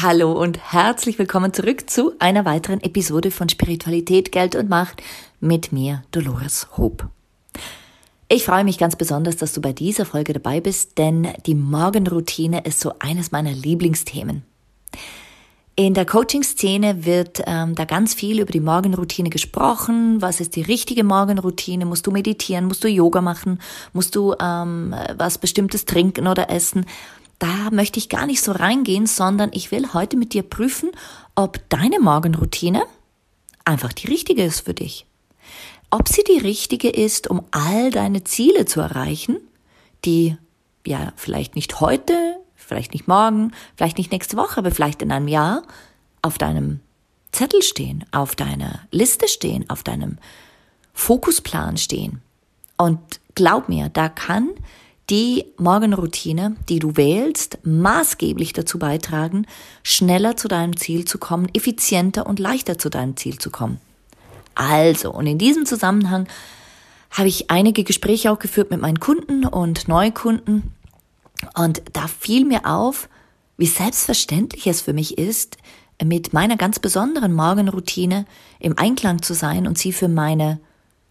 Hallo und herzlich willkommen zurück zu einer weiteren Episode von Spiritualität, Geld und Macht mit mir, Dolores Hope. Ich freue mich ganz besonders, dass du bei dieser Folge dabei bist, denn die Morgenroutine ist so eines meiner Lieblingsthemen. In der Coaching-Szene wird ähm, da ganz viel über die Morgenroutine gesprochen. Was ist die richtige Morgenroutine? Musst du meditieren? Musst du Yoga machen? Musst du ähm, was Bestimmtes trinken oder essen? Da möchte ich gar nicht so reingehen, sondern ich will heute mit dir prüfen, ob deine Morgenroutine einfach die richtige ist für dich. Ob sie die richtige ist, um all deine Ziele zu erreichen, die ja vielleicht nicht heute, vielleicht nicht morgen, vielleicht nicht nächste Woche, aber vielleicht in einem Jahr auf deinem Zettel stehen, auf deiner Liste stehen, auf deinem Fokusplan stehen. Und glaub mir, da kann die Morgenroutine, die du wählst, maßgeblich dazu beitragen, schneller zu deinem Ziel zu kommen, effizienter und leichter zu deinem Ziel zu kommen. Also, und in diesem Zusammenhang habe ich einige Gespräche auch geführt mit meinen Kunden und Neukunden. Und da fiel mir auf, wie selbstverständlich es für mich ist, mit meiner ganz besonderen Morgenroutine im Einklang zu sein und sie für meine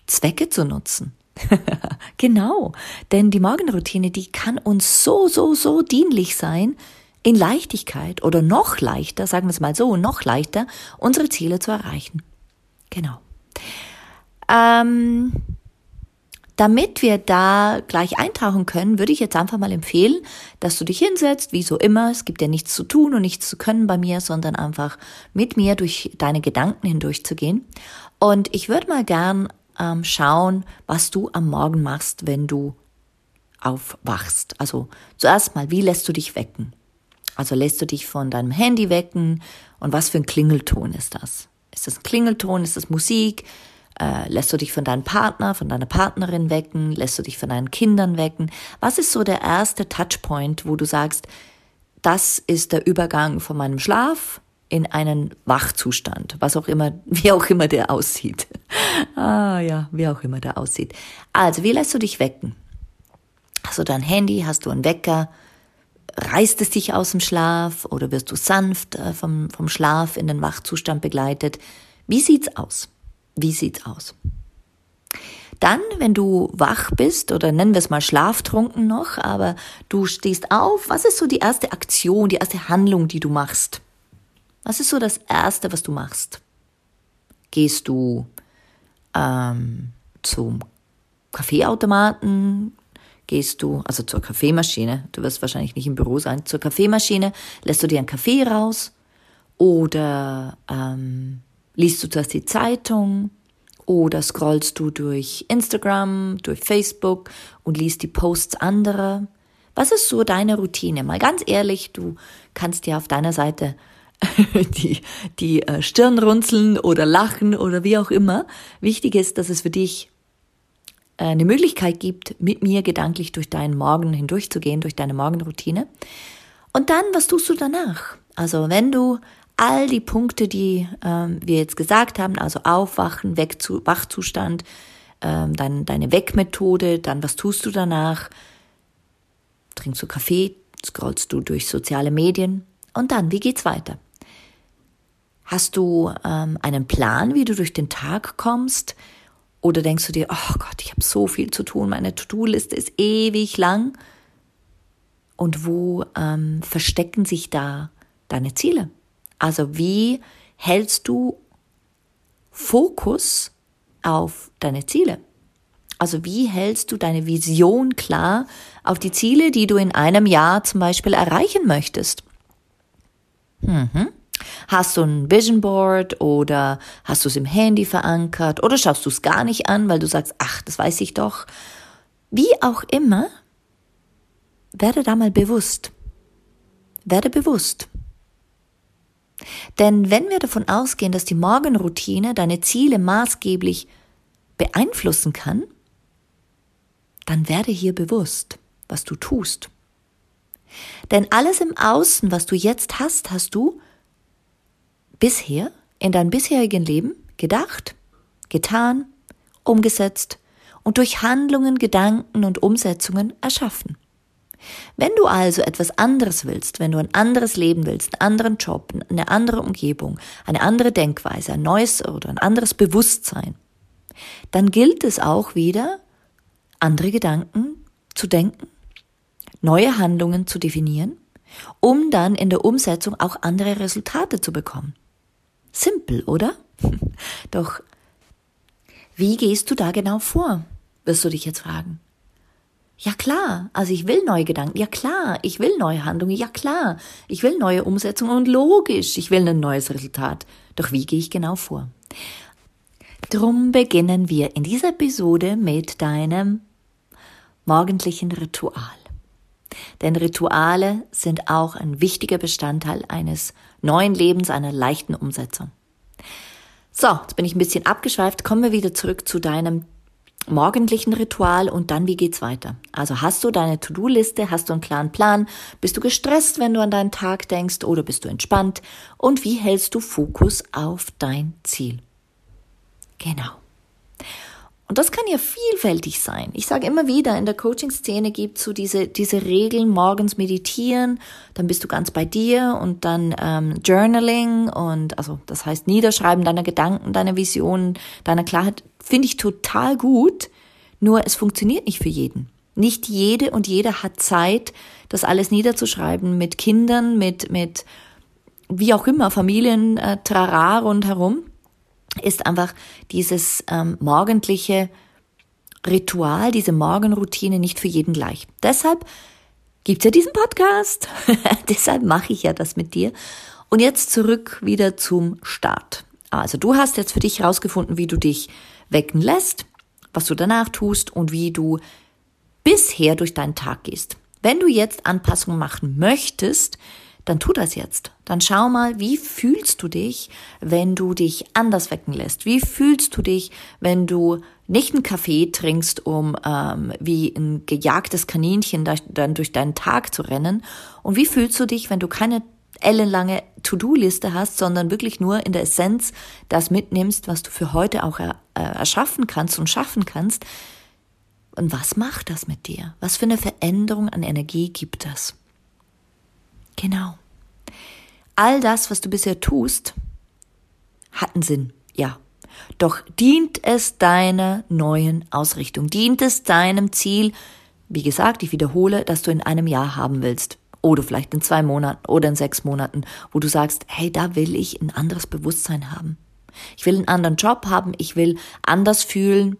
Zwecke zu nutzen. genau, denn die Morgenroutine, die kann uns so, so, so dienlich sein, in Leichtigkeit oder noch leichter, sagen wir es mal so, noch leichter, unsere Ziele zu erreichen. Genau. Ähm, damit wir da gleich eintauchen können, würde ich jetzt einfach mal empfehlen, dass du dich hinsetzt, wie so immer. Es gibt ja nichts zu tun und nichts zu können bei mir, sondern einfach mit mir durch deine Gedanken hindurchzugehen. Und ich würde mal gern ähm, schauen, was du am Morgen machst, wenn du aufwachst. Also zuerst mal, wie lässt du dich wecken? Also lässt du dich von deinem Handy wecken und was für ein Klingelton ist das? Ist das ein Klingelton? Ist das Musik? Äh, lässt du dich von deinem Partner, von deiner Partnerin wecken? Lässt du dich von deinen Kindern wecken? Was ist so der erste Touchpoint, wo du sagst, das ist der Übergang von meinem Schlaf in einen Wachzustand, was auch immer, wie auch immer der aussieht. ah ja, wie auch immer der aussieht. Also, wie lässt du dich wecken? Hast du dein Handy, hast du einen Wecker, reißt es dich aus dem Schlaf oder wirst du sanft äh, vom, vom Schlaf in den Wachzustand begleitet? Wie sieht's aus? Wie sieht's aus? Dann, wenn du wach bist oder nennen wir es mal schlaftrunken noch, aber du stehst auf, was ist so die erste Aktion, die erste Handlung, die du machst? Was ist so das Erste, was du machst? Gehst du ähm, zum Kaffeeautomaten? Gehst du, also zur Kaffeemaschine, du wirst wahrscheinlich nicht im Büro sein, zur Kaffeemaschine, lässt du dir einen Kaffee raus? Oder ähm, liest du zuerst die Zeitung? Oder scrollst du durch Instagram, durch Facebook und liest die Posts anderer? Was ist so deine Routine? Mal ganz ehrlich, du kannst ja auf deiner Seite die, die äh, Stirn runzeln oder lachen oder wie auch immer. Wichtig ist, dass es für dich äh, eine Möglichkeit gibt, mit mir gedanklich durch deinen Morgen hindurchzugehen, durch deine Morgenroutine. Und dann, was tust du danach? Also wenn du all die Punkte, die ähm, wir jetzt gesagt haben, also Aufwachen, Wegzu Wachzustand, ähm, dann deine Wegmethode, dann was tust du danach? Trinkst du Kaffee, scrollst du durch soziale Medien und dann, wie geht's weiter? Hast du ähm, einen Plan, wie du durch den Tag kommst? Oder denkst du dir, oh Gott, ich habe so viel zu tun, meine To-Do-Liste ist ewig lang? Und wo ähm, verstecken sich da deine Ziele? Also wie hältst du Fokus auf deine Ziele? Also wie hältst du deine Vision klar auf die Ziele, die du in einem Jahr zum Beispiel erreichen möchtest? Mhm. Hast du ein Vision Board oder hast du es im Handy verankert oder schaust du es gar nicht an, weil du sagst, ach, das weiß ich doch. Wie auch immer, werde da mal bewusst. Werde bewusst. Denn wenn wir davon ausgehen, dass die Morgenroutine deine Ziele maßgeblich beeinflussen kann, dann werde hier bewusst, was du tust. Denn alles im Außen, was du jetzt hast, hast du bisher in deinem bisherigen Leben gedacht, getan, umgesetzt und durch Handlungen, Gedanken und Umsetzungen erschaffen. Wenn du also etwas anderes willst, wenn du ein anderes Leben willst, einen anderen Job, eine andere Umgebung, eine andere Denkweise, ein neues oder ein anderes Bewusstsein, dann gilt es auch wieder, andere Gedanken zu denken, neue Handlungen zu definieren, um dann in der Umsetzung auch andere Resultate zu bekommen. Simpel, oder? Doch wie gehst du da genau vor, wirst du dich jetzt fragen. Ja klar, also ich will neue Gedanken, ja klar, ich will neue Handlungen, ja klar, ich will neue Umsetzungen und logisch, ich will ein neues Resultat. Doch wie gehe ich genau vor? Drum beginnen wir in dieser Episode mit deinem morgendlichen Ritual. Denn Rituale sind auch ein wichtiger Bestandteil eines neuen Lebens, einer leichten Umsetzung. So, jetzt bin ich ein bisschen abgeschweift. Kommen wir wieder zurück zu deinem morgendlichen Ritual und dann wie geht's weiter? Also hast du deine To-Do-Liste, hast du einen klaren Plan? Bist du gestresst, wenn du an deinen Tag denkst oder bist du entspannt? Und wie hältst du Fokus auf dein Ziel? Genau. Und das kann ja vielfältig sein. Ich sage immer wieder, in der Coaching-Szene gibt es so diese, diese Regeln, morgens meditieren, dann bist du ganz bei dir und dann ähm, Journaling und also das heißt Niederschreiben deiner Gedanken, deiner Visionen, deiner Klarheit, finde ich total gut, nur es funktioniert nicht für jeden. Nicht jede und jeder hat Zeit, das alles niederzuschreiben mit Kindern, mit, mit wie auch immer, Familien, äh, trara rundherum ist einfach dieses ähm, morgendliche Ritual, diese Morgenroutine nicht für jeden gleich. Deshalb gibt's ja diesen Podcast. Deshalb mache ich ja das mit dir. Und jetzt zurück wieder zum Start. Also du hast jetzt für dich herausgefunden, wie du dich wecken lässt, was du danach tust und wie du bisher durch deinen Tag gehst. Wenn du jetzt Anpassungen machen möchtest, dann tu das jetzt. Dann schau mal, wie fühlst du dich, wenn du dich anders wecken lässt? Wie fühlst du dich, wenn du nicht einen Kaffee trinkst, um ähm, wie ein gejagtes Kaninchen da, dann durch deinen Tag zu rennen? Und wie fühlst du dich, wenn du keine ellenlange To-Do-Liste hast, sondern wirklich nur in der Essenz das mitnimmst, was du für heute auch er, äh, erschaffen kannst und schaffen kannst? Und was macht das mit dir? Was für eine Veränderung an Energie gibt das? Genau. All das, was du bisher tust, hat einen Sinn, ja. Doch dient es deiner neuen Ausrichtung? Dient es deinem Ziel? Wie gesagt, ich wiederhole, dass du in einem Jahr haben willst. Oder vielleicht in zwei Monaten oder in sechs Monaten, wo du sagst, hey, da will ich ein anderes Bewusstsein haben. Ich will einen anderen Job haben, ich will anders fühlen.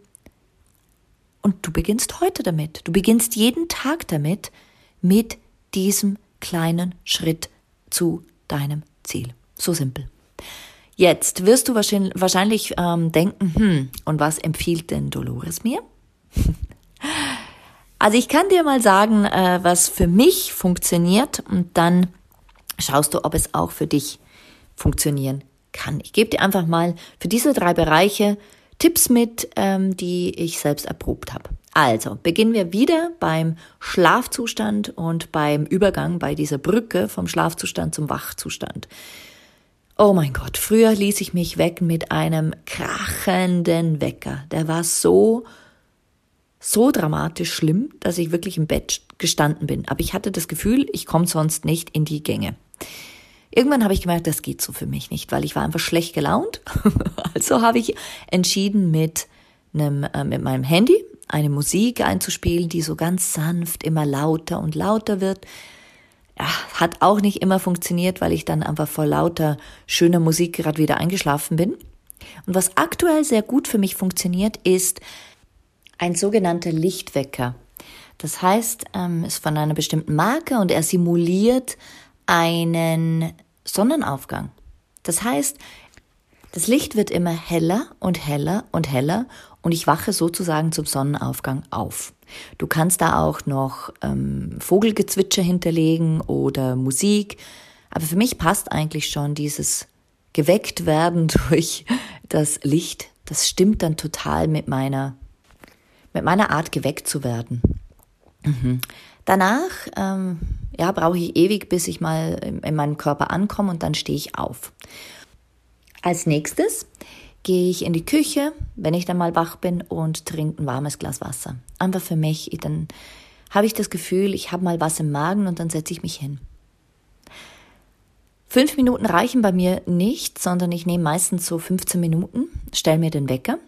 Und du beginnst heute damit. Du beginnst jeden Tag damit, mit diesem kleinen Schritt zu deinem Ziel. So simpel. Jetzt wirst du wahrscheinlich, wahrscheinlich ähm, denken, hm, und was empfiehlt denn Dolores mir? also ich kann dir mal sagen, äh, was für mich funktioniert und dann schaust du, ob es auch für dich funktionieren kann. Ich gebe dir einfach mal für diese drei Bereiche Tipps mit, ähm, die ich selbst erprobt habe. Also, beginnen wir wieder beim Schlafzustand und beim Übergang bei dieser Brücke vom Schlafzustand zum Wachzustand. Oh mein Gott, früher ließ ich mich wecken mit einem krachenden Wecker. Der war so, so dramatisch schlimm, dass ich wirklich im Bett gestanden bin. Aber ich hatte das Gefühl, ich komme sonst nicht in die Gänge. Irgendwann habe ich gemerkt, das geht so für mich nicht, weil ich war einfach schlecht gelaunt. also habe ich entschieden, mit, einem, äh, mit meinem Handy eine Musik einzuspielen, die so ganz sanft immer lauter und lauter wird. Ja, hat auch nicht immer funktioniert, weil ich dann einfach vor lauter schöner Musik gerade wieder eingeschlafen bin. Und was aktuell sehr gut für mich funktioniert, ist ein sogenannter Lichtwecker. Das heißt, ähm, ist von einer bestimmten Marke und er simuliert einen Sonnenaufgang. Das heißt, das Licht wird immer heller und heller und heller und ich wache sozusagen zum Sonnenaufgang auf. Du kannst da auch noch ähm, Vogelgezwitscher hinterlegen oder Musik, aber für mich passt eigentlich schon dieses geweckt werden durch das Licht. Das stimmt dann total mit meiner mit meiner Art geweckt zu werden. Mhm. Danach, ähm, ja, brauche ich ewig, bis ich mal in, in meinem Körper ankomme und dann stehe ich auf. Als nächstes gehe ich in die Küche, wenn ich dann mal wach bin und trinke ein warmes Glas Wasser. Einfach für mich. Dann habe ich das Gefühl, ich habe mal was im Magen und dann setze ich mich hin. Fünf Minuten reichen bei mir nicht, sondern ich nehme meistens so 15 Minuten, stelle mir den Wecker,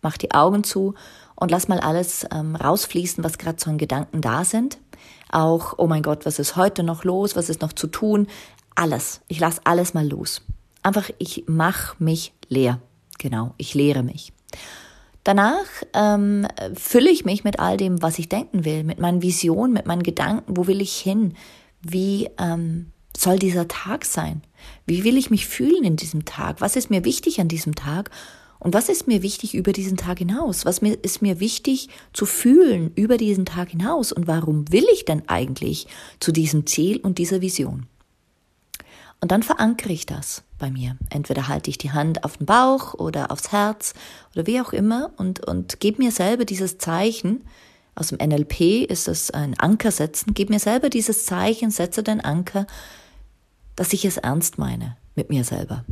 mache die Augen zu und lass mal alles ähm, rausfließen, was gerade so an Gedanken da sind. Auch, oh mein Gott, was ist heute noch los, was ist noch zu tun? Alles. Ich lasse alles mal los. Einfach, ich mache mich leer. Genau, ich leere mich. Danach ähm, fülle ich mich mit all dem, was ich denken will, mit meinen Visionen, mit meinen Gedanken. Wo will ich hin? Wie ähm, soll dieser Tag sein? Wie will ich mich fühlen in diesem Tag? Was ist mir wichtig an diesem Tag? Und was ist mir wichtig über diesen Tag hinaus? Was mir, ist mir wichtig zu fühlen über diesen Tag hinaus? Und warum will ich denn eigentlich zu diesem Ziel und dieser Vision? Und dann verankere ich das bei mir. Entweder halte ich die Hand auf den Bauch oder aufs Herz oder wie auch immer und, und gebe mir selber dieses Zeichen. Aus dem NLP ist es ein Anker setzen. Gib mir selber dieses Zeichen, setze den Anker, dass ich es ernst meine mit mir selber.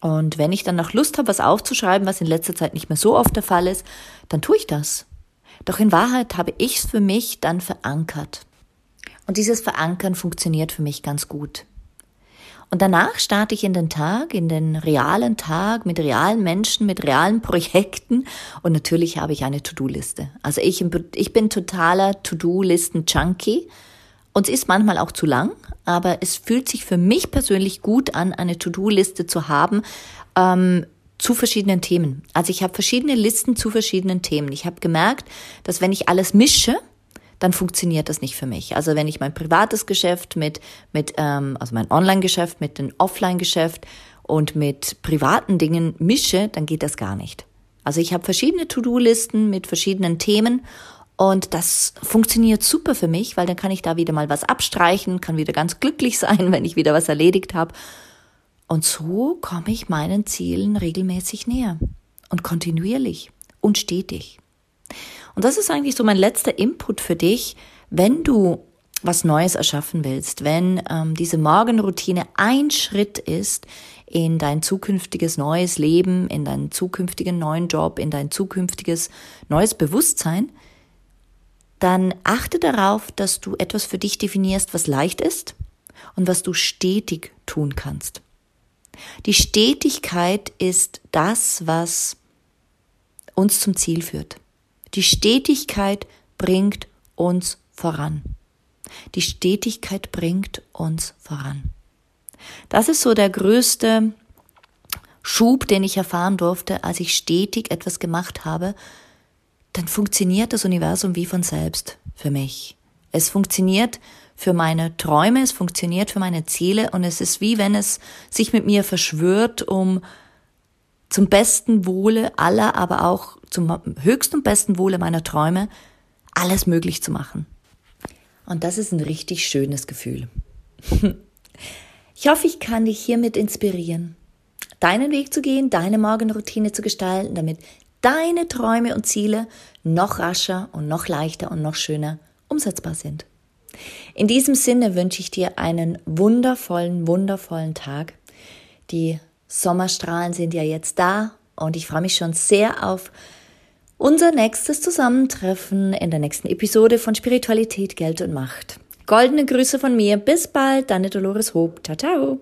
Und wenn ich dann noch Lust habe, was aufzuschreiben, was in letzter Zeit nicht mehr so oft der Fall ist, dann tue ich das. Doch in Wahrheit habe ich es für mich dann verankert. Und dieses Verankern funktioniert für mich ganz gut. Und danach starte ich in den Tag, in den realen Tag mit realen Menschen, mit realen Projekten. Und natürlich habe ich eine To-Do-Liste. Also ich, ich bin totaler To-Do-Listen-Junkie. Und es ist manchmal auch zu lang, aber es fühlt sich für mich persönlich gut an, eine To-Do-Liste zu haben ähm, zu verschiedenen Themen. Also ich habe verschiedene Listen zu verschiedenen Themen. Ich habe gemerkt, dass wenn ich alles mische, dann funktioniert das nicht für mich. Also wenn ich mein privates Geschäft mit, mit ähm, also mein Online-Geschäft mit dem Offline-Geschäft und mit privaten Dingen mische, dann geht das gar nicht. Also ich habe verschiedene To-Do-Listen mit verschiedenen Themen und das funktioniert super für mich, weil dann kann ich da wieder mal was abstreichen, kann wieder ganz glücklich sein, wenn ich wieder was erledigt habe. Und so komme ich meinen Zielen regelmäßig näher und kontinuierlich und stetig. Und das ist eigentlich so mein letzter Input für dich, wenn du was Neues erschaffen willst, wenn ähm, diese Morgenroutine ein Schritt ist in dein zukünftiges neues Leben, in deinen zukünftigen neuen Job, in dein zukünftiges neues Bewusstsein, dann achte darauf, dass du etwas für dich definierst, was leicht ist und was du stetig tun kannst. Die Stetigkeit ist das, was uns zum Ziel führt. Die Stetigkeit bringt uns voran. Die Stetigkeit bringt uns voran. Das ist so der größte Schub, den ich erfahren durfte, als ich stetig etwas gemacht habe, dann funktioniert das Universum wie von selbst für mich. Es funktioniert für meine Träume, es funktioniert für meine Ziele und es ist wie wenn es sich mit mir verschwört, um zum besten Wohle aller, aber auch zum höchsten und besten Wohle meiner Träume alles möglich zu machen. Und das ist ein richtig schönes Gefühl. Ich hoffe, ich kann dich hiermit inspirieren, deinen Weg zu gehen, deine Morgenroutine zu gestalten, damit deine Träume und Ziele noch rascher und noch leichter und noch schöner umsetzbar sind. In diesem Sinne wünsche ich dir einen wundervollen, wundervollen Tag. Die Sommerstrahlen sind ja jetzt da und ich freue mich schon sehr auf unser nächstes Zusammentreffen in der nächsten Episode von Spiritualität, Geld und Macht. Goldene Grüße von mir. Bis bald, deine Dolores Hob. Ciao, ciao.